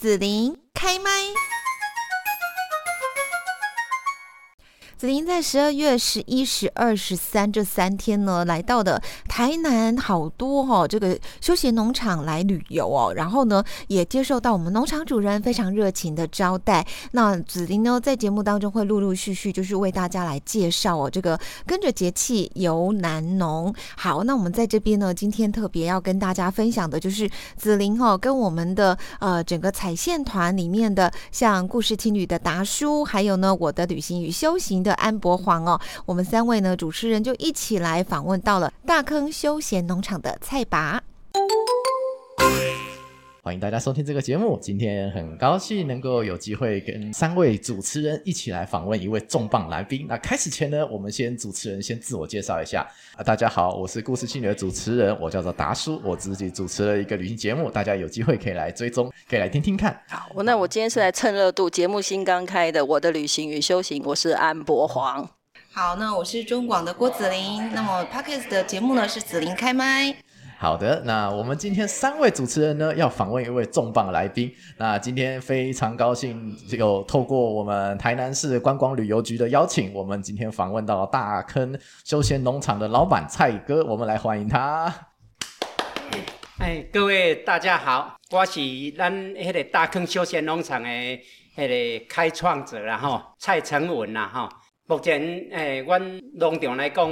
子琳开麦。子琳在十二月十一、十二、十三这三天呢，来到的台南好多哦，这个休闲农场来旅游哦，然后呢，也接受到我们农场主人非常热情的招待。那子琳呢，在节目当中会陆陆续续就是为大家来介绍哦，这个跟着节气游南农。好，那我们在这边呢，今天特别要跟大家分享的就是子琳哦，跟我们的呃整个彩线团里面的像故事听旅的达叔，还有呢我的旅行与修行的。安博黄哦，我们三位呢主持人就一起来访问到了大坑休闲农场的蔡拔。欢迎大家收听这个节目。今天很高兴能够有机会跟三位主持人一起来访问一位重磅来宾。那开始前呢，我们先主持人先自我介绍一下啊，大家好，我是故事青旅的主持人，我叫做达叔，我自己主持了一个旅行节目，大家有机会可以来追踪，可以来听听看。好，那我今天是来蹭热度，节目新刚开的《我的旅行与修行》，我是安博黄。好，那我是中广的郭子琳。那么 Pockets 的节目呢是子琳开麦。好的，那我们今天三位主持人呢，要访问一位重磅来宾。那今天非常高兴，有透过我们台南市观光旅游局的邀请，我们今天访问到大坑休闲农场的老板蔡哥，我们来欢迎他。哎，各位大家好，我是咱迄个大坑休闲农场的迄个开创者啦吼，蔡成文啦吼。目前诶，阮农场来讲。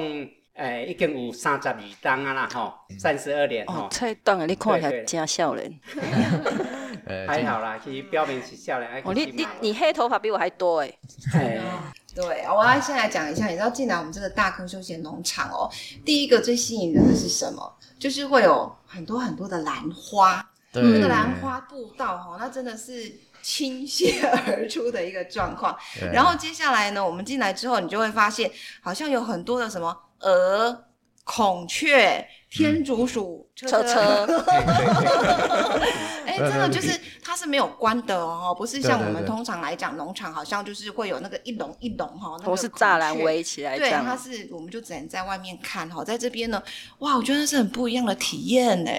诶，已经有三十二档啊啦，吼，三十二年吼。菜档啊，你看起来真少年。还好啦，其实表面是少年。哦，你你你黑头发比我还多哎。对，我要先来讲一下，你知道进来我们这个大坑休闲农场哦，第一个最吸引人的是什么？就是会有很多很多的兰花，那个兰花步道哈，那真的是倾泻而出的一个状况。然后接下来呢，我们进来之后，你就会发现好像有很多的什么。鹅、孔雀、天竺鼠、车车，哎，真的就是它是没有关的哦，不是像我们通常来讲农场好像就是会有那个一笼一笼哈，都是栅栏围起来，对，它是我们就只能在外面看哈，在这边呢，哇，我觉得是很不一样的体验呢。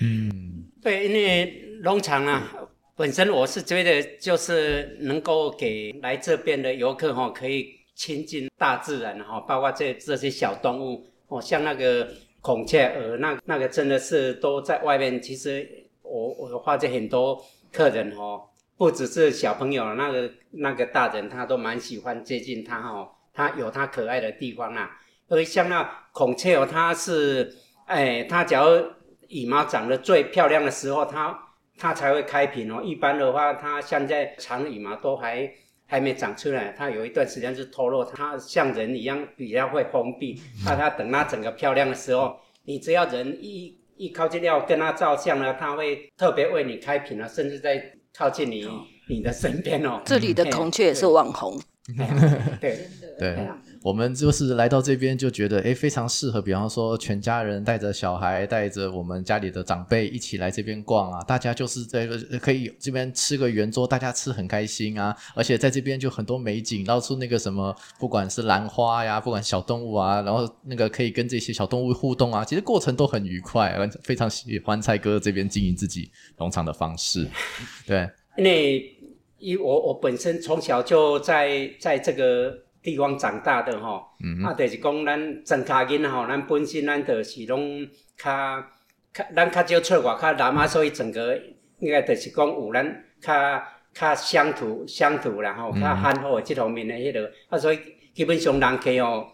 嗯，对，因为农场啊，本身我是觉得就是能够给来这边的游客哈，可以。亲近大自然哈，包括这这些小动物哦，像那个孔雀鹅，那那个真的是都在外面。其实我我发现很多客人哦，不只是小朋友，那个那个大人他都蛮喜欢接近它哈，它有它可爱的地方啊。因为像那孔雀哦，它是哎，它只要羽毛长得最漂亮的时候，它它才会开屏哦。一般的话，它现在长羽毛都还。还没长出来，它有一段时间是脱落，它像人一样比较会封闭。那它等它整个漂亮的时候，你只要人一一靠近要跟它照相呢，它会特别为你开屏了，甚至在靠近你你的身边哦。这里的孔雀也是网红。对对。我们就是来到这边就觉得，哎，非常适合。比方说，全家人带着小孩，带着我们家里的长辈一起来这边逛啊，大家就是这个可以这边吃个圆桌，大家吃很开心啊。而且在这边就很多美景，到处那个什么，不管是兰花呀，不管小动物啊，然后那个可以跟这些小动物互动啊，其实过程都很愉快。非常喜欢蔡哥这边经营自己农场的方式，对。因为因我我本身从小就在在这个。地方长大的吼，啊，就是讲咱庄卡囡吼，咱本身咱就是拢较较，咱较少出外较南啊，所以整个应该就是讲有咱较较乡土乡土然后较憨厚的这方面的迄个，啊，所以基本上人客哦，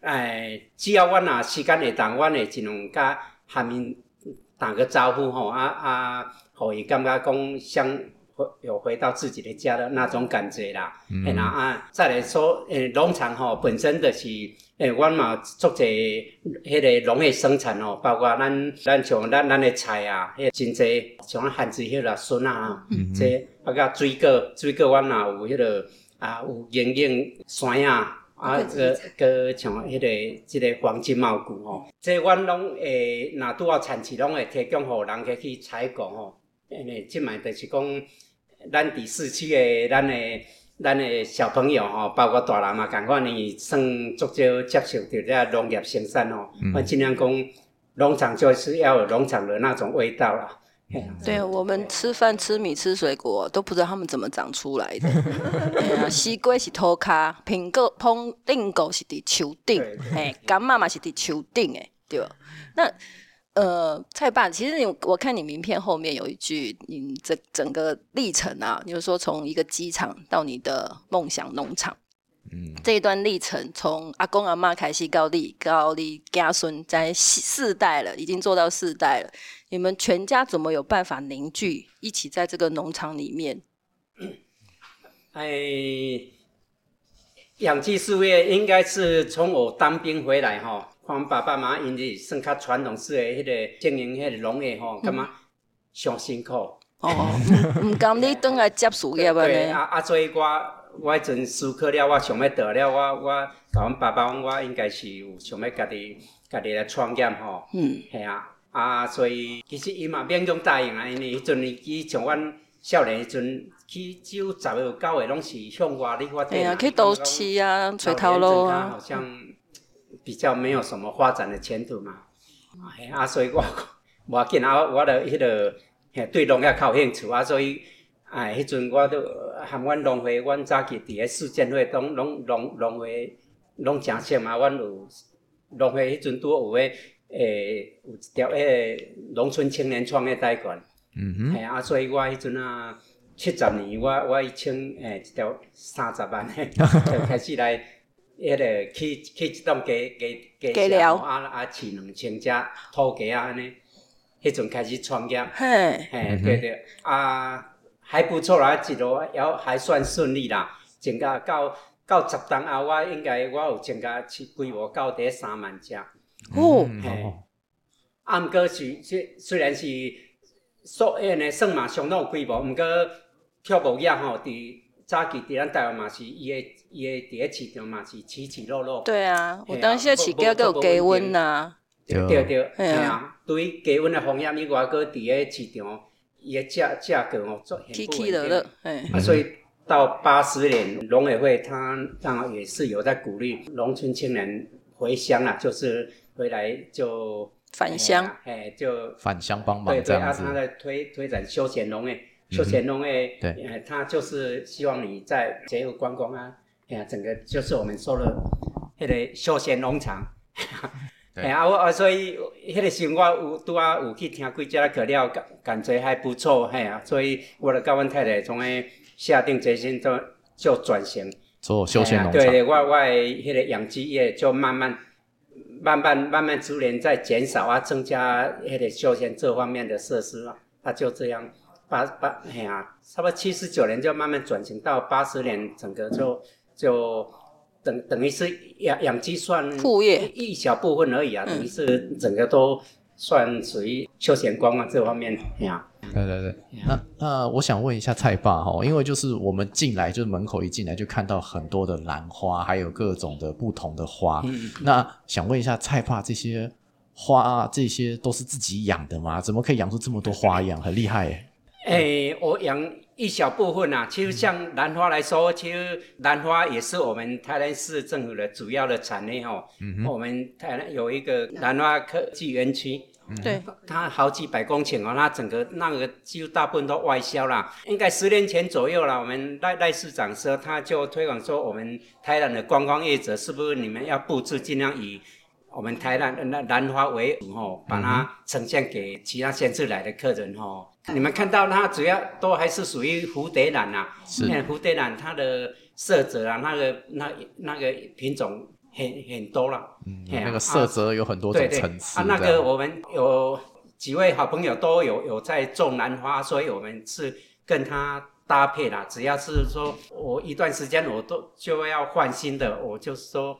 哎，只要阮若时间会当，阮会尽量甲下面打个招呼吼，啊啊，互伊感觉讲相。有回到自己的家的那种感觉啦，哎那啊，再来说，诶，农场吼本身的是，诶，我嘛做者迄个农业生产哦，包括咱咱像咱咱的菜啊，迄真济，像番薯迄个笋啊，这啊个水果，水果我嘛有迄个啊有营养酸啊，啊个个像迄个即个黄金毛菇吼，这阮拢会若拄好产期拢会提供互人家去采购吼，诶，即卖就是讲。咱伫市区的咱的咱的小朋友吼，包括大人嘛，共款呢，算足少接受着这农业生产吼。我尽量讲，农场就是要有农场的那种味道啦。对我们吃饭吃米吃水果都不知道他们怎么长出来的。啊，西瓜是土卡，苹果、碰令狗是伫树顶，哎，干妈妈是伫树顶，哎，对？那呃，蔡爸，其实你我看你名片后面有一句，你这整个历程啊，就是说从一个机场到你的梦想农场。嗯，这一段历程从阿公阿妈开始高丽高丽家孙在四代了，已经做到四代了。你们全家怎么有办法凝聚一起在这个农场里面？哎，养鸡事业应该是从我当兵回来哈，看爸爸妈妈因是算较传统式的迄个经营迄个农业吼，感觉上辛苦。哦，唔甘你等来接事业啊？对啊啊，所以我。我迄阵思考了，我想要得了，我我甲阮爸爸讲，我应该是有想要家己家己来创业吼。嗯。系啊，啊，所以其实伊嘛勉强答应啊，因为迄阵伊像阮少年迄阵，去只有十个九个拢是向外咧发展。去都市啊，找头路啊。好像比较没有什么发展的前途嘛。啊，所以我无要紧啊，我著迄个对农业较有兴趣啊，所以。哎，迄阵我都含阮农会，阮早期伫个市建会，拢拢农农会拢诚熟嘛。阮有农会迄阵拄有诶，诶，有一条诶农村青年创业贷款。嗯哼。哎啊，所以我迄阵啊，七十年，我我一千诶一条三十万诶，就开始来迄个去去一栋家家家社，啊啊，饲两千只土鸡啊安尼。迄阵开始创业。嘿。嘿，对对啊。还不错啦，一路也还算顺利啦。增加到到十档后，我应该我有增加去规模到第三万只。哦，嘿，啊，毋过是虽虽然是所诶呢，算嘛相当有规模，毋过跳舞业吼，伫早期伫咱台湾嘛是伊诶伊诶伫个市场嘛是起起落落。对啊，我当时起价都有低温呐。对对对，系啊，对于加温诶风险以外，搁伫个市场。伊个价价格哦，做很不稳定。啊，所以到八十年，农委会他当然也是有在鼓励农村青年回乡啊，就是回来就返乡，哎，就返乡帮忙对对，啊，他在推推展休闲农业，休闲农业，对，他就是希望你在结合观光啊，哎呀，整个就是我们说的那个休闲农场。哎啊，我啊，所以迄个时我有拄啊有去听几只课了，感感觉还不错，嘿啊，所以我就甲阮太太从诶下定决心做做转型，做休闲农场。对，我我诶迄个养殖业就慢慢慢慢慢慢逐年在减少啊，增加迄个休闲这方面的设施啊，他就这样八八嘿呀，差不多七十九年就慢慢转型到八十年，整个就就。等等于是养养鸡算副业一小部分而已啊，等于是整个都算属于休闲观光这方面呀。对对对，那那我想问一下蔡爸哈，因为就是我们进来就是门口一进来就看到很多的兰花，还有各种的不同的花。那想问一下蔡爸，这些花这些都是自己养的吗？怎么可以养出这么多花样？很厉害哎。哎，我养。一小部分呐，其实像兰花来说，其实兰花也是我们台南市政府的主要的产业哦。嗯我们台南有一个兰花科技园区，对，它好几百公顷哦，它整个那个几乎大部分都外销啦。应该十年前左右了，我们赖赖市长说，他就推广说，我们台南的观光业者是不是你们要布置尽量以我们台南的兰花为主哦，把它呈现给其他县市来的客人哦。你们看到它主要都还是属于蝴蝶兰呐，是蝴蝶兰它的色泽啊，那个那那个品种很很多了，嗯，那个色泽有很多种层次。啊，那个我们有几位好朋友都有有在种兰花，所以我们是跟它搭配啦。只要是说我一段时间我都就要换新的，我就说。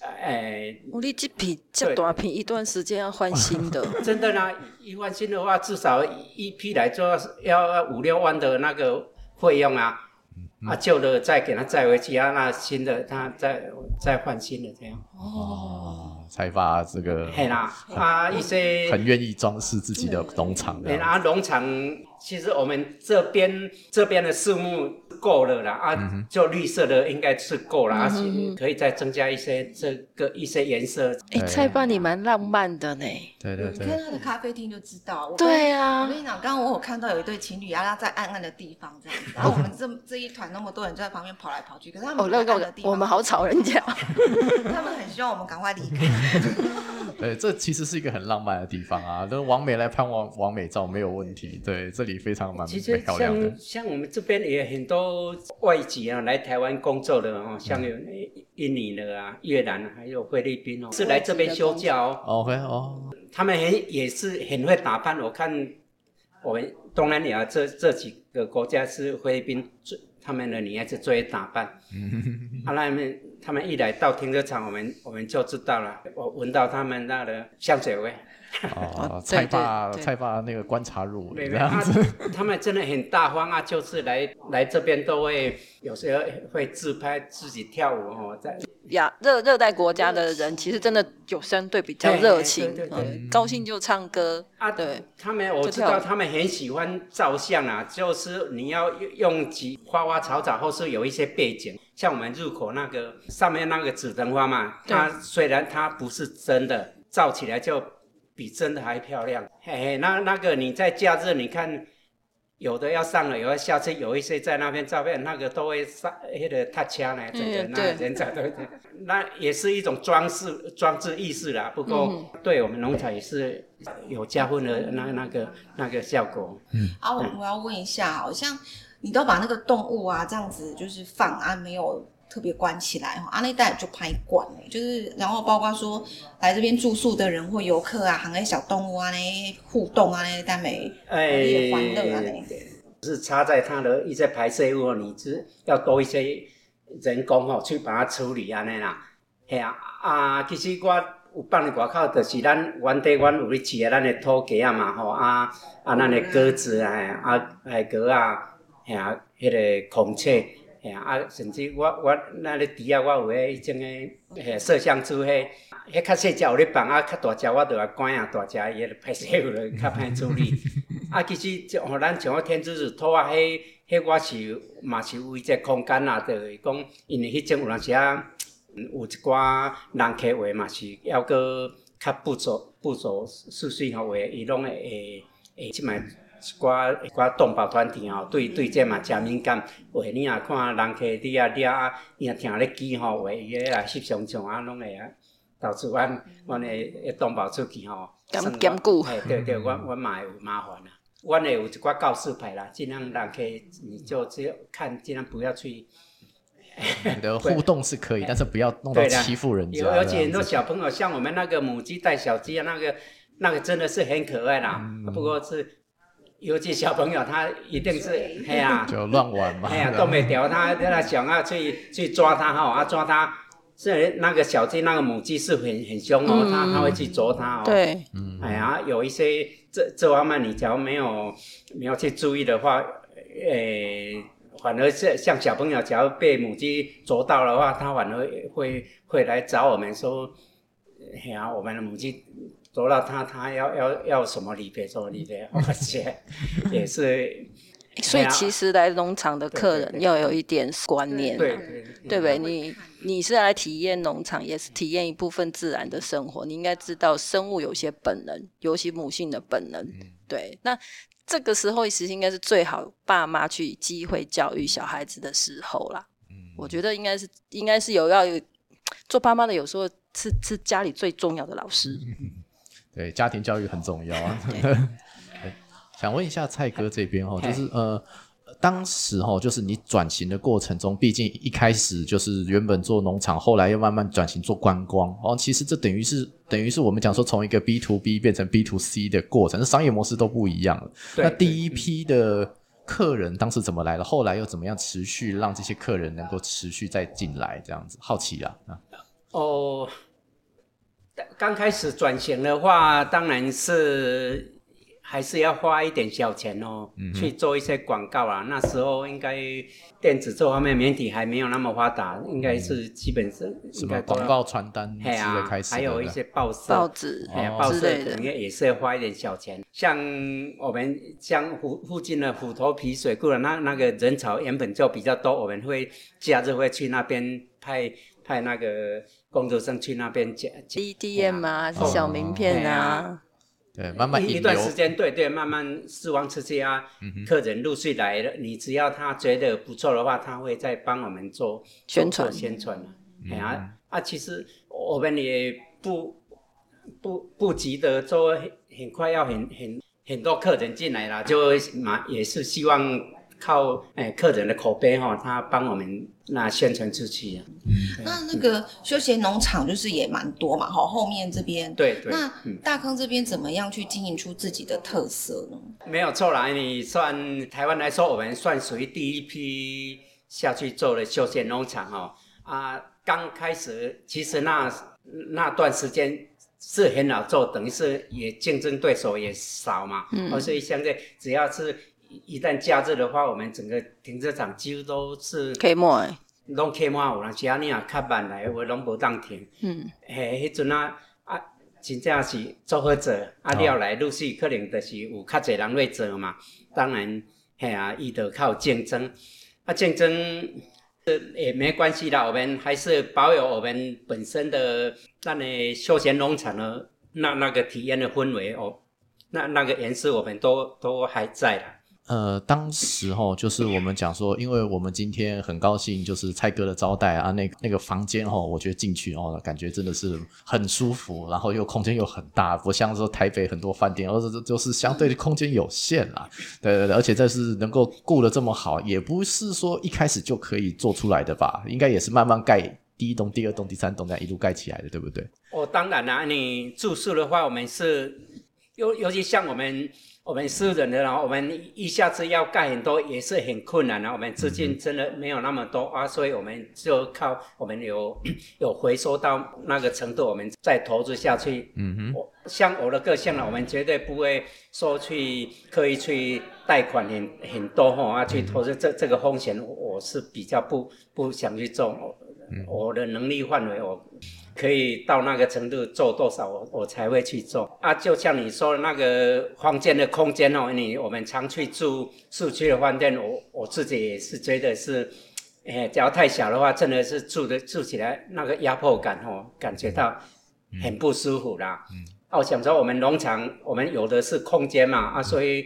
哎，我你这批这大批一段时间要换新的，真的呢？一换新的话，至少一批来做要五六万的那个费用啊。啊，旧的再给他载回去啊，那新的他再再换新的这样。哦。才把这个嘿啦啊一些很愿意装饰自己的农场这嘿样。啦农场，其实我们这边这边的树木够了啦啊，就绿色的应该是够了，而且可以再增加一些这个一些颜色。哎，菜爸你蛮浪漫的呢。对对对你看对，他的咖啡厅就知道。我对我啊跟，你讲，刚刚我有看到有一对情侣啊，他在暗暗的地方这样子，然后我们这这一团那么多人就在旁边跑来跑去，可是他们哦，那很暗的地我们好吵人家。他们很希望我们赶快离开。对，这其实是一个很浪漫的地方啊。那王美来拍完王美照没有问题。对，这里非常蛮其实蛮漂亮的像。像我们这边也很多外籍啊来台湾工作的哦，像有印尼的啊、越南啊还有菲律宾哦，是来这边休假哦。OK 哦，他们很也是很会打扮，我看我们东南亚这这几个国家是菲律宾最他们的女孩子最会打扮。啊，那们他们一来到停车场，我们我们就知道了，我闻到他们那的香水味。哦，对蔡爸蔡爸那个观察入没没啊这样子。他们真的很大方啊，就是来来这边都会有时候会自拍自己跳舞哦，在亚热热带国家的人其实真的有相对比较热情，对对对嗯高兴就唱歌，啊，对，他们我知道他们很喜欢照相啊，就是你要用用几花花草草，或是有一些背景，像我们入口那个上面那个紫藤花嘛，它虽然它不是真的，照起来就比真的还漂亮。嘿嘿，那那个你在假日你看。有的要上了，有的下次有一些在那边照片，那个都会上那个踏枪呢，整个嗯那人才对对，那也是一种装饰装置意识啦。不过嗯对我们农场也是有加分的那那个那个效果。啊，我我要问一下，好像你都把那个动物啊这样子就是放啊，没有特别关起来哈，阿那带就拍馆欸就是然后包括说来这边住宿的人或游客啊，含那小动物啊那互动啊那带没哎也欢乐啊那是插在它的一些排泄物，你是要多一些人工哦去把它处理安尼啦。嘿啊啊，其实我有放伫外口，就是咱原地阮有咧饲的咱的土鸡啊嘛吼啊啊，咱的鸽子啊啊海鸽啊，嘿啊，迄、个孔雀。嘿啊，啊，甚至我我那咧猪啊，我有迄迄种诶，吓摄像机迄，迄较细只有咧放，啊较大只我着来关啊，大只伊个排泄物就较歹处理。啊，其实就互咱像我天竺鼠土啊，迄迄我是嘛是有一个空间啦，就是讲，因为迄种有阵时啊，有一寡人客话嘛是要个较不走不走顺序吼话，伊拢会会会即摆。一寡一寡动保团体吼，对对这嘛诚敏感。话你若看人客伫遐掠啊，伊若听咧机吼，话伊咧来翕相像啊，拢会啊。导致阮阮的的动保出去吼，兼兼顾嘿，对对，阮阮嘛会有麻烦啦。阮会有一寡告示牌啦，尽量人客你就只有看，尽量不要去。你的互动是可以，但是不要弄到欺负人家。有而且很多小朋友，像我们那个母鸡带小鸡啊，那个那个真的是很可爱啦。嗯不过是，尤其小朋友他一定是，哎呀、就乱玩嘛。哎呀，都没掉他，他想要去去抓他哈，啊抓它，是那个小鸡那个母鸡是很很凶哦，嗯。它它会去啄它哦。，对，嗯，哎呀，有一些这这方面你假如没有没有去注意的话，诶、反而是像小朋友，假如被母鸡啄到的话，它反而会会来找我们说，哎呀，我们的母鸡啄到它，它要要要什么理赔什么理赔，而且也是 所以其实来农场的客人对对对要有一点观念啊，对对对不对？你你是来体验农场，也是体验一部分自然的生活。你应该知道生物有些本能，尤其母性的本能。对，那这个时候其实应该是最好爸妈去机会教育小孩子的时候啦。我觉得应该是应该是有要有做爸妈的，有时候是是家里最重要的老师。对，家庭教育很重要啊。想问一下蔡哥这边哦，就是呃，当时哦，就是你转型的过程中，毕竟一开始就是原本做农场，后来又慢慢转型做观光哦，其实这等于是等于是我们讲说从一个 B to B 变成 B to C 的过程，商业模式都不一样了。那第一批的客人当时怎么来了？后来又怎么样持续让这些客人能够持续再进来？这样子，好奇啊啊，哦，刚开始转型的话，当然是还是要花一点小钱哦，去做一些广告啊。那时候应该电子这方面媒体还没有那么发达，应该是基本上什么广告传单之类开始，还有一些报社、报纸、报社可能也是要花一点小钱。像我们像附附近的虎头皮水库的那那个人潮原本就比较多，我们会假日会去那边派派那个工作生去那边捡 EDM 啊，是小名片啊。对，慢慢一段时间，对对，慢慢试望吃吃啊，客人陆续来了，你只要他觉得不错的话，他会再帮我们做宣传。宣传哎呀啊，其实我们也不不不急得做，很快要很很很多客人进来了，就马也是希望。靠哎，客人的口碑哈，他帮我们那宣传出去。那那个休闲农场就是也蛮多嘛，哈，后面这边。对对。那大康这边怎么样去经营出自己的特色呢？没有错啦，你算台湾来说，我们算属于第一批下去做的休闲农场哦。啊，刚开始其实那那段时间是很好做，等于是也竞争对手也少嘛。嗯。所以现在只要是。一旦假日的话，我们整个停车场几乎都是开满，拢开满有人是安尼啊，较慢来，我拢无当停。嗯，嘿，迄阵啊啊，真正是做好做，啊了来陆续可能就是有较侪人来做嘛。当然，嘿啊，伊就靠竞争，啊竞争也没关系啦，我们还是保有我们本身的那的休闲农场的那那个体验的氛围哦，那那个颜色我们都都还在啦。呃，当时哈，就是我们讲说，因为我们今天很高兴，就是蔡哥的招待啊，那那个房间哈，我觉得进去哦，感觉真的是很舒服，然后又空间又很大，不像说台北很多饭店，而是就是相对的空间有限啦。对对对，而且这是能够顾得这么好，也不是说一开始就可以做出来的吧？应该也是慢慢盖第一栋、第二栋、第三栋这样一路盖起来的，对不对？哦，当然啦，你住宿的话，我们是尤尤其像我们。我们私人的，然后我们一下子要盖很多也是很困难的。我们资金真的没有那么多啊，所以我们就靠我们有 有回收到那个程度，我们再投资下去。嗯哼，像我的个性呢，我们绝对不会说去刻意去贷款很很多哈啊去投资这这个风险，我是比较不不想去做。我的能力范围我。可以到那个程度做多少，我我才会去做啊！就像你说的那个房间的空间哦，你我们常去住市区的饭店，我我自己也是觉得是，哎，只要太小的话，真的是住的住起来那个压迫感哦，感觉到很不舒服啦。嗯，我想说我们农场我们有的是空间嘛啊，所以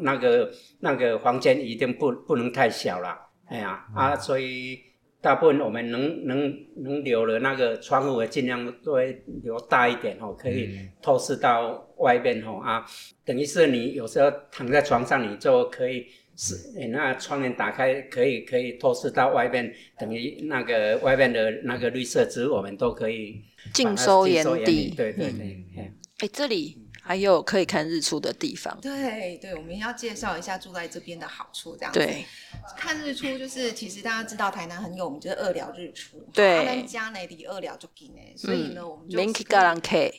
那个那个房间一定不不能太小了，哎呀啊，所以。大部分我们能能能留的那个窗户，尽量都会留大一点哦，可以透视到外面哦啊。等于是你有时候躺在床上，你就可以是那窗帘打开，可以可以透视到外面，等于那个外面的那个绿色植物，我们都可以尽收眼底。对对对，哎，这里。还有可以看日出的地方。对对，我们要介绍一下住在这边的好处，这样子。对，看日出就是，其实大家知道台南很有名，就是二寮日出。对。阿家呢离二寮就近诶，所以呢，我们就。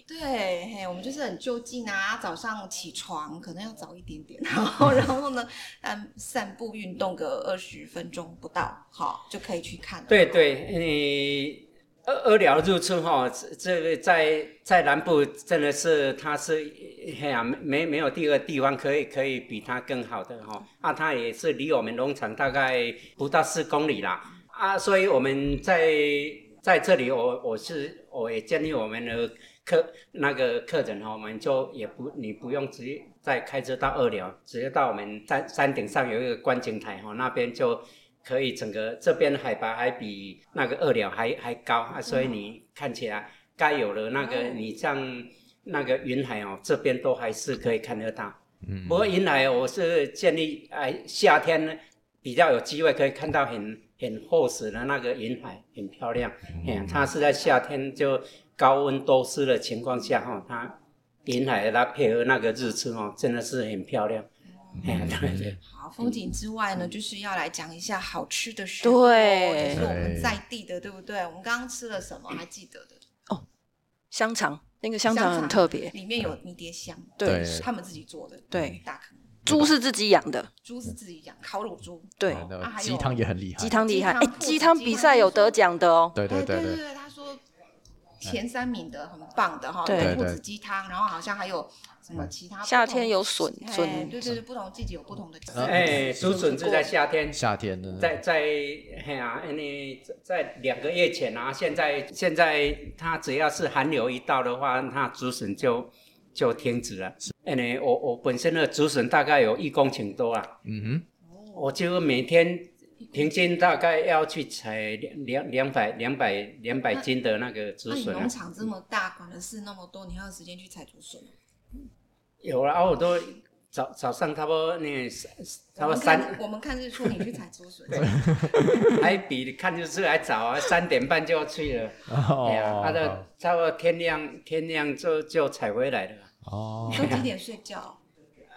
对，嘿，我们就是很就近啊，早上起床可能要早一点点，然后然后呢，嗯，散步运动个二十分钟不到，好就可以去看。对对，你。二二寮入村哈，这这个在在南部真的是它是哎呀没没有第二地方可以可以比它更好的哈啊，它也是离我们农场大概不到四公里啦啊，所以我们在在这里我我是我也建议我们的客那个客人哈，我们就也不你不用直接再开车到二寮，直接到我们山山顶上有一个观景台哈，那边就。可以，整个这边海拔还比那个二寮还还高啊，所以你看起来该有的那个，你像那个云海哦，这边都还是可以看得到。嗯。不过云海，我是建议哎，夏天呢比较有机会可以看到很很厚实的那个云海，很漂亮。嗯。它是在夏天就高温多湿的情况下哈，它云海它配合那个日出哦，真的是很漂亮。嗯，对对。好，风景之外呢，就是要来讲一下好吃的食物，对，就是我们在地的，对不对？我们刚刚吃了什么？还记得的？哦，香肠。那个香肠很特别，里面有迷迭香，对是他们自己做的，对大坑猪是自己养的，猪是自己养，烤乳猪，对，鸡汤也很厉害，鸡汤厉害，哎鸡汤，比赛有得奖的哦，对对对对，前三名的很棒的哈，兔子鸡汤，然后好像还有什么其他夏天有笋对对对，不同季节有不同的哎，竹笋是在夏天，夏天呢，在在嘿啊，你在两个月前啊，现在现在它只要是寒流一到的话，它竹笋就就停止了。因为我我本身的竹笋大概有一公顷多啊，嗯我就每天平均大概要去采两两两百两百两百斤的那个竹那你笋啊农。场这么大，管的事那么多，你还有时间去采竹笋吗？有啊，我都早早上差不多那差不多我们三看我们看日出，你去采竹笋。还比看日出还早啊，三点半就要去了。哦，哎呀，它哦的差不多天亮天亮就就采回来了。哦，都几点睡觉？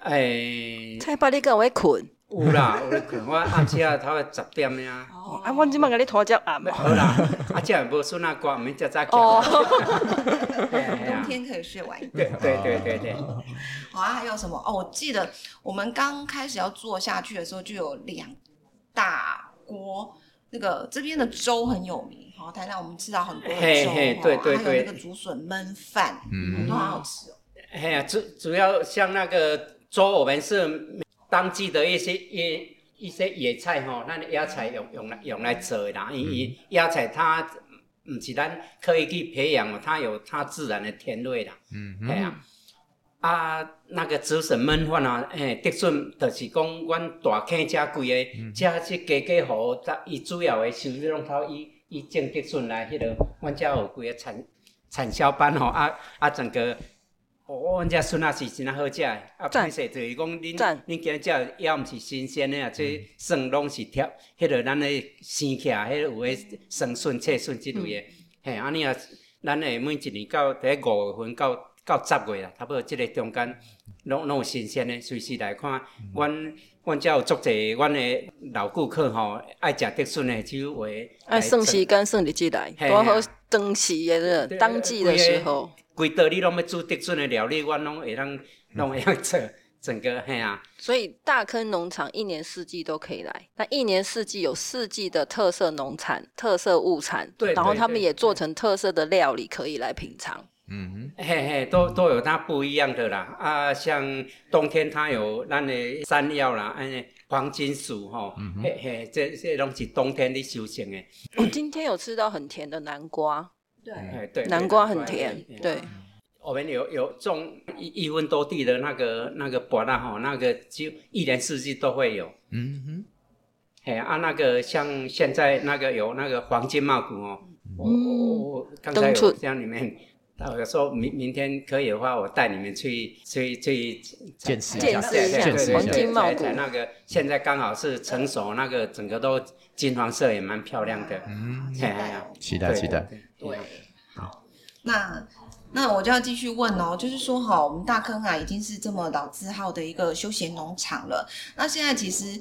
哎，菜巴你跟我困，有啦，有咧困，我暗时啊，头十点呀。哦啊，我即摆甲你拖只暗哦。好啦，啊，这样无孙啊，歌，免遮早起。哦，冬天可以睡晚一点。对对对对对，好啊，还有什么？哦，我记得我们刚开始要做下去的时候，就有两大锅。那个这边的粥很有名，好，台南我们吃到很多的粥，嘿嘿哦对对还有那个竹笋焖饭，嗯都好好吃哦。哎呀，主主要像那个粥，我们是当季的一些野一些野菜吼，咱野菜用用来用来做的啦，因为野菜它唔是咱刻意去培养哦，它有它自然的甜味啦。嗯哼，哎呀，啊，那个竹笋焖饭啊，诶，竹笋就是讲，阮大坑遮贵个，遮即家家户户，伊主要的收入拢靠伊伊种竹笋来，迄、个，阮遮有几个产产销班吼，啊啊，整个。哦，阮遮笋啊是真啊好食诶，啊，赞。歹势就是讲恁赞。恁今日食也毋是新鲜的啊，即笋拢是挑，迄个咱的生起来，迄个有诶生笋、脆笋之类诶，嘿，安尼啊，咱诶每一年到第五月份到到十月啦，差不多即个中间，拢拢有新鲜的，随时来看。阮阮遮有足侪阮诶老顾客吼，爱食竹笋的，就会爱算时间算日子来，嘿多好当时的那个当季的时候，规道你拢要煮竹笋的料理，我拢会当拢会当做整个嘿啊。所以大坑农场一年四季都可以来。那一年四季有四季的特色农产、特色物产，对然后他们也做成特色的料理可以来品尝。嗯嘿嘿，都都有它不一样的啦。啊，像冬天它有咱的山药啦，安尼黄金薯吼，嘿嘿，这这拢是冬天的修行的。我今天有吃到很甜的南瓜，对，哎，对，南瓜很甜，对。对，我们有有种一一分多地的那个那个柏拉哈，那个就一年四季都会有。嗯哼，哎啊，那个像现在那个有那个黄金茂谷哦，我我我刚才有像你们，我说明明天可以的话，我带你们去去去见识一下，见识一下，黄金茂谷那个现在刚好是成熟，那个整个都金黄色，也蛮漂亮的。嗯，期待。期待，对。对，好，那那我就要继续问哦，就是说哈，我们大坑啊已经是这么老字号的一个休闲农场了，那现在其实。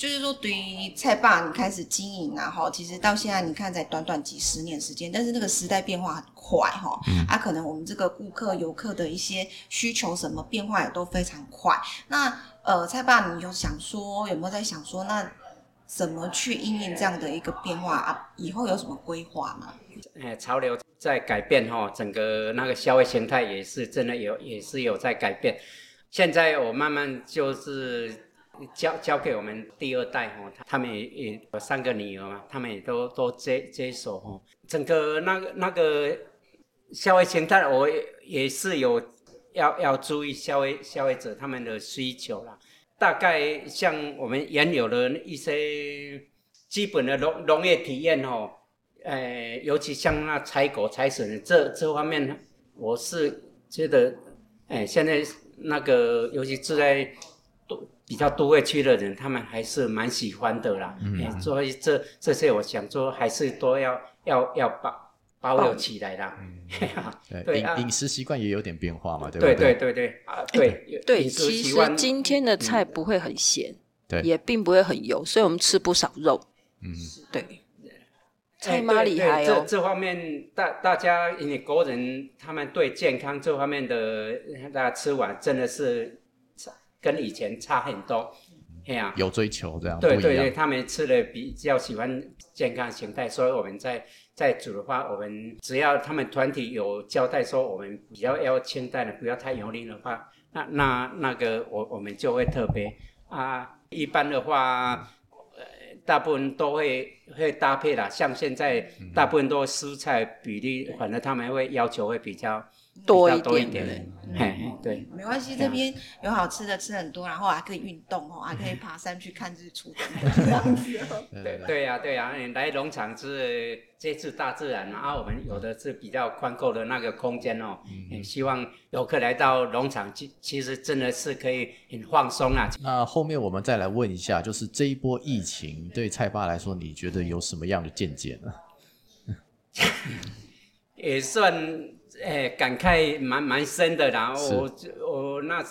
就是说，对于菜霸你开始经营啊，哈，其实到现在你看才短短几十年时间，但是那个时代变化很快哈，啊，可能我们这个顾客、游客的一些需求什么变化也都非常快。那呃，菜霸，你有想说有没有在想说，那怎么去应应这样的一个变化啊？以后有什么规划吗？哎，潮流在改变哈，整个那个消费形态也是真的有，也是有在改变。现在我慢慢就是交交给我们第二代哈，他们也也有三个女儿嘛，他们也都都接接手哈，整个那个那个消费形态，我也是有要要注意消费消费者他们的需求啦。大概像我们原有的一些基本的农农业体验哦，呃，尤其像那采果采笋这这方面，我是觉得，哎，现在那个尤其住在都比较都会区的人，他们还是蛮喜欢的啦。嗯。哎所以这这些我想说，还是都要要要保保留起来啦。嘿呀 对，饮饮食习惯也有点变化嘛，对不对？对对对对。啊，对对，其实今天的菜不会很咸，对。也并不会很油，所以我们吃不少肉。嗯，对，菜妈厉害这哦，这方面大大家因为国人他们对健康这方面的，大家吃完真的是差跟以前差很多。哎呀、有追求这样对对对，他们吃的比较喜欢健康形态，所以我们在在煮的话，我们只要他们团体有交代说我们比较要清淡的，不要太油腻的话，那那那个我我们就会特别啊。一般的话，呃，大部分都会会搭配啦，像现在大部分都蔬菜比例，反正他们会要求会比较多一点点，嘿，嘿对。没关系，这边有好吃的吃很多，然后还可以运动哦，还可以爬山去看日出这样子哦。对对对呀、对呀、你来农场是接触大自然然，啊，我们有的是比较宽阔的那个空间哦，嗯、希望游客来到农场，其其实真的是可以很放松啊。那后面我们再来问一下，就是这一波疫情对蔡爸来说，你觉得有什么样的见解呢？也算诶、感慨蛮蛮深的啦。是我我那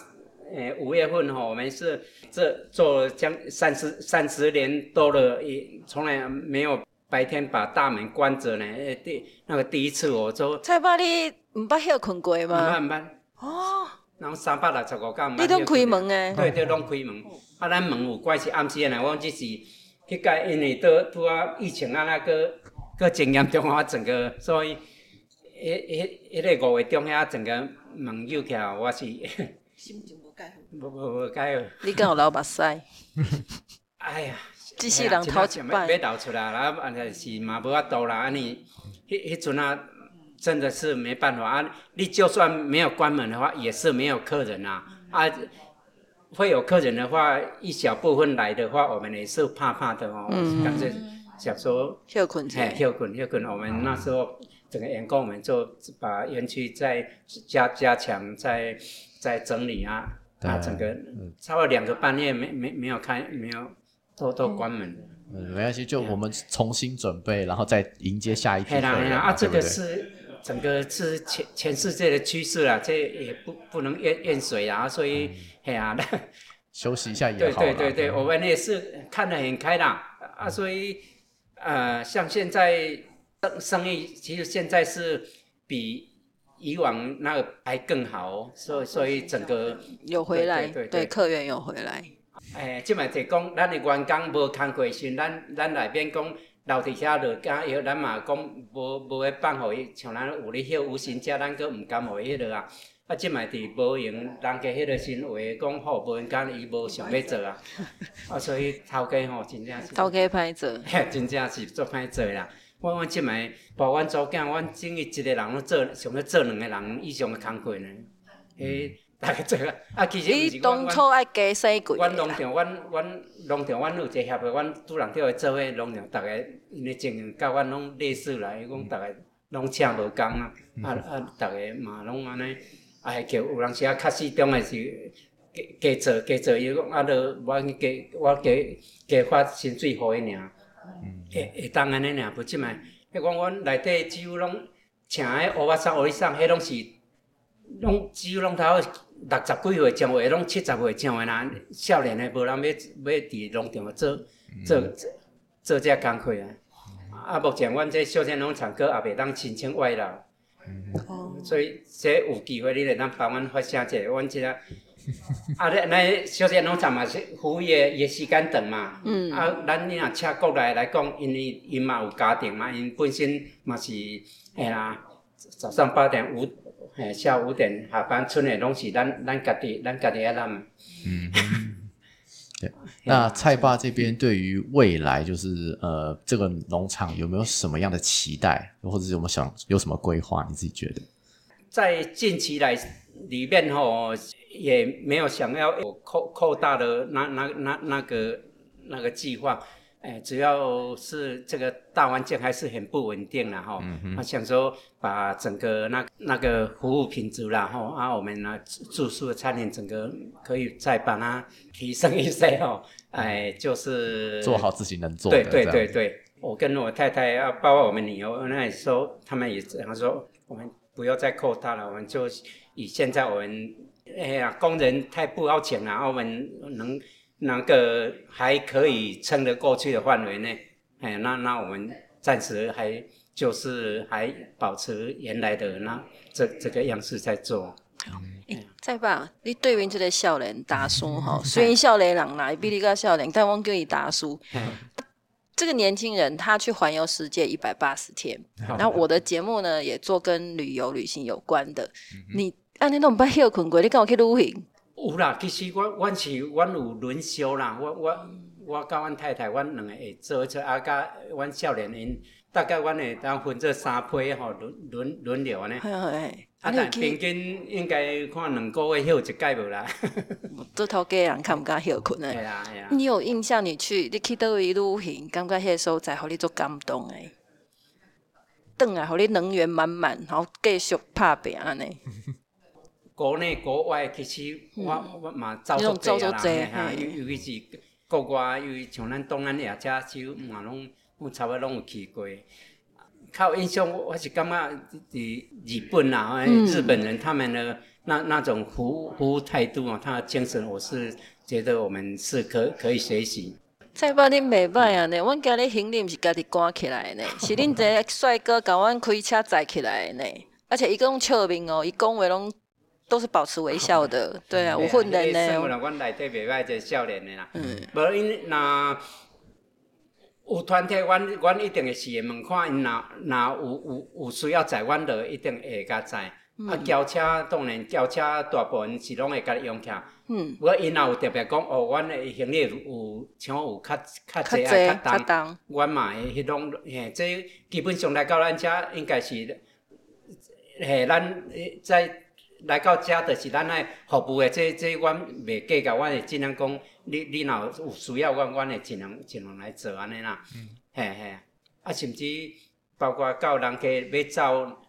诶五月份哈、我们是这做将三十三十年多了，也从来没有白天把大门关着呢。诶第那个第一次我就菜爸你唔捌休困过吗唔捌吗？唔捌。哦，然后三百六十五天，你拢开门诶？对对，拢开门。啊，咱门有关系暗时的呢，我只是迄个因为都拄啊疫情啊那个个经验中啊，整个所以迄迄迄个五月中遐整个门又起来，我是心情无解好。无无无解。你敢有流目屎？哎呀，这世人头一摆要流出来啦，啊，是嘛无法度啦，安尼迄迄阵啊。真的是没办法啊！你就算没有关门的话，也是没有客人啊啊！会有客人的话，一小部分来的话，我们也是怕怕的哦。嗯感觉想说，休困休困休困。我们那时候整个员工，我们就把园区再加加强，再再整理啊啊，整个差不多两个半月没没没有开，没有都都关门了。嗯，没关系，就我们重新准备，然后再迎接下一批人，啊，这个？是整个是全全世界的趋势啦，这也不不能怨怨谁啊，所以嘿啊，休息一下也对好对。对对对，我们也是看得很开朗啊，所以呃，像现在生生意，其实现在是比以往那个还更好哦，所以所以整个有回来，对对客源有回来。诶，即卖就讲，咱的员工无工过时，咱咱内边讲留伫遐落加药，咱嘛讲无无咧放互伊，像咱有咧歇无薪假，咱佫毋甘互伊迄落啊。啊，即卖伫无闲，人家迄个新话讲好无闲干，伊无想要做啊。啊，所以头家吼真正是，头家歹做，嘿，真正是做歹做啦。我阮即摆，包阮组囝，阮整个一个人拢做，想要做两个人以上的工课呢。迄大家做啊，啊，其实毋你是阮阮当初爱加洗几阮农场，阮阮农场，阮有一个协会，阮主人叫伊做伙农场，逐个因为情形甲阮拢类似啦，伊讲逐个拢请无工啊，啊啊，逐个嘛拢安尼，啊，叫有人时啊较始终的是加加做加做，伊讲啊，着我加我加加发薪水互伊尔，会会当安尼尔，不即卖，迄讲阮内底只有拢请迄乌巴桑、乌里桑，迄拢是。拢只有拢头六十几岁上位，拢七十岁上位啦，少年的无人要要伫农场做做做做这工课啊。啊，目前阮这小田农场阁也袂当申请外劳，哦，所以这有机会你来当帮阮发声者，阮即个 啊，咱咱小田农场嘛是服务业也时间长嘛，嗯啊，咱你若请国内来讲，因为因嘛有家庭嘛，因本身嘛是嘿啦，早上八点五，嘿下午五点下班，剩的拢是咱咱家己咱家己要揽。那蔡爸这边对于未来，就是呃，这个农场有没有什么样的期待，或者是有没有想有什么规划？你自己觉得？在近期来里面吼，也没有想要有扩扩大的那那那那个那个计划。哎，主要是这个大环境还是很不稳定啦哈。他、想说把整个那那个服务品质啦哈，啊，我们呢住宿的餐饮整个可以再把它提升一些哦。哎，就是做好自己能做的。对对对对，我跟我太太啊，包括我们女儿，那时候他们也这样说，我们不要再扩大了，我们就以现在我们哎呀工人太不好请了，我们能那个还可以撑得过去的范围内，哎，那那我们暂时还就是还保持原来的那这这个样式在做。再吧，你对面这个少年大叔哈，虽然少年人来比你个少年，但我叫你大叔。这个年轻人他去环游世界一百八十天，然后我的节目呢也做跟旅游旅行有关的。你安尼都唔捌休困过，你跟我去旅行？有啦，其实我我是阮有轮休啦，我我我甲阮太太，阮两个会做做，啊，甲阮少年因大概阮会当分做三批吼，轮轮轮流安尼。啊，但平均应该看两个月休一届无啦。做头家人看唔敢休困诶。啊啊。你有印象？你去你去倒位旅行，感觉迄个所在，互你做感动诶。转来，互你能源满满，然后继续拍拼安尼。国内国外其实我我嘛走足济啦，尤尤其是国外，尤其像咱东南亚遮就嘛拢，我差不多拢有去过。较有印象，我是感觉伫日本啦，日本人他们的那那种服服务态度啊，他的精神，我是觉得我们是可可以学习。蔡爸，恁袂歹啊呢，阮今日行李毋是家己赶起来呢，是恁一个帅哥甲阮开车载起来呢，而且伊拢笑面哦，伊讲话拢。都是保持微笑的，对啊，有混人呢。生活阮内底袂歹，就少年的啦。嗯。无因若有团体，阮阮一定会是会问看因若若有有有需要载，阮就一定会甲载。啊，轿车当然轿车大部分是拢会甲用起。嗯。不过因若有特别讲，哦，阮的行李有像有较较侪啊较重，阮嘛会迄种嘿，这基本上来到咱遮应该是，嘿，咱在。来到遮就是咱爱服务的，这这阮袂计较，阮会尽量讲，你你若有需要，阮阮会尽量尽量来做安尼啦。嗯嘿嘿，啊，甚至包括到人家要走，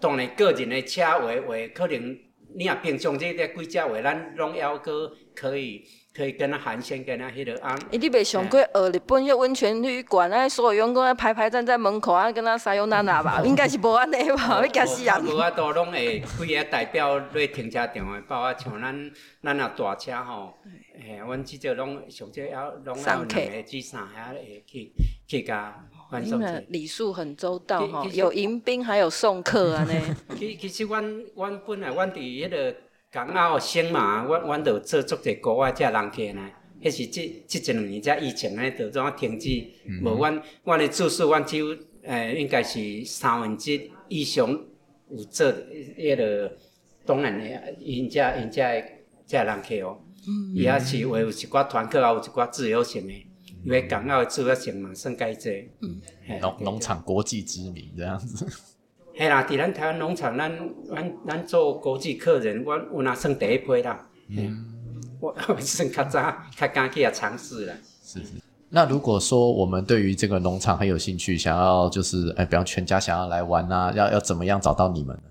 当然个人的车话话，可能你若平常这个几只话，咱拢要个可以。可以跟他寒暄，跟他迄个啊。伊你袂上过学日本迄温泉旅馆，啊，所有员工啊排排站在门口啊，跟他撒悠娜娜吧，应该是无安尼吧？要惊死人。无啊，都拢会几个代表来停车场的，包括像咱咱啊大车吼，嘿，阮至少拢上少要拢要两个至三下会去去甲欢送。礼数很周到吼，有迎宾还有送客 安尼。其其实阮阮本来阮伫迄个。港澳省嘛，阮阮着做足者国外遮人客呢。迄是即即一两年遮疫情呢，着怎啊停止？无阮阮的住宿，阮只有诶，应该是三分之以上有做迄个当然的，因遮因遮诶遮人客哦。伊也是有有一寡团客，也有一寡自由行的，因为港澳的自由行嘛算介济。农农场国际知名这样子。嘿啦，伫咱台湾农场，咱咱咱做国际客人，我我那算第一批啦。嗯，我 我算较早较敢去啊尝试啦。是是。那如果说我们对于这个农场很有兴趣，想要就是哎，比方全家想要来玩啊，要要怎么样找到你们呢？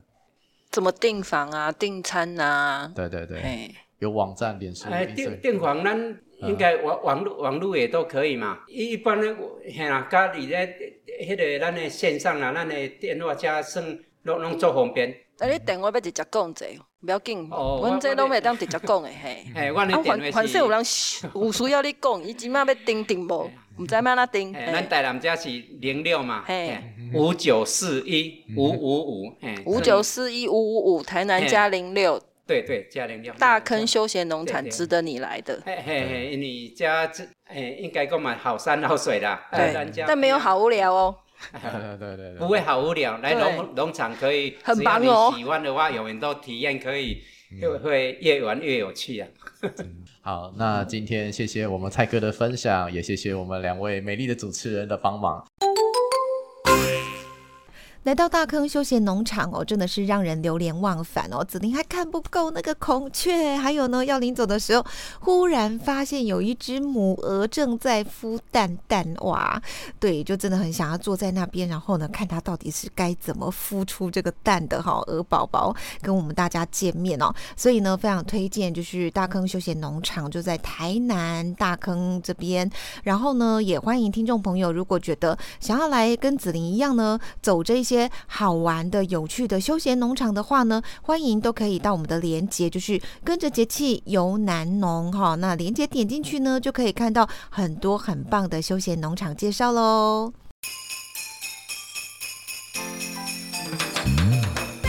怎么订房啊？订餐啊？对对对。有网站、脸书。哎，订订房咱。应该网网络网络也都可以嘛。一般呢，嘿啦，家里咧，迄个咱的线上啦，咱的电话加算拢拢做方便。啊，你电话要直接讲者，不要紧。哦。阮这拢袂当直接讲的嘿。嘿，阮的电话是。有人有需要你讲，伊即马要订订无，毋知要哪订。咱台南遮是零六嘛。嘿。五九四一五五五。嘿。五九四一五五五，台南加零六。对对，加零六大坑休闲农场值得你来的。嘿嘿嘿，你家这嘿应该购买好山好水啦。对，但没有好无聊哦。对对对，不会好无聊。来农农场可以，很棒哦。喜欢的话，永远都体验可以，会会越玩越有趣啊。好，那今天谢谢我们蔡哥的分享，也谢谢我们两位美丽的主持人的帮忙。来到大坑休闲农场哦，真的是让人流连忘返哦。子林还看不够那个孔雀，还有呢，要临走的时候，忽然发现有一只母鹅正在孵蛋蛋哇！对，就真的很想要坐在那边，然后呢，看它到底是该怎么孵出这个蛋的哈，鹅宝宝跟我们大家见面哦。所以呢，非常推荐就是大坑休闲农场，就在台南大坑这边。然后呢，也欢迎听众朋友，如果觉得想要来跟子林一样呢，走这些。些好玩的、有趣的休闲农场的话呢，欢迎都可以到我们的连接，就是跟着节气游南农。哈，那连接点进去呢，就可以看到很多很棒的休闲农场介绍喽。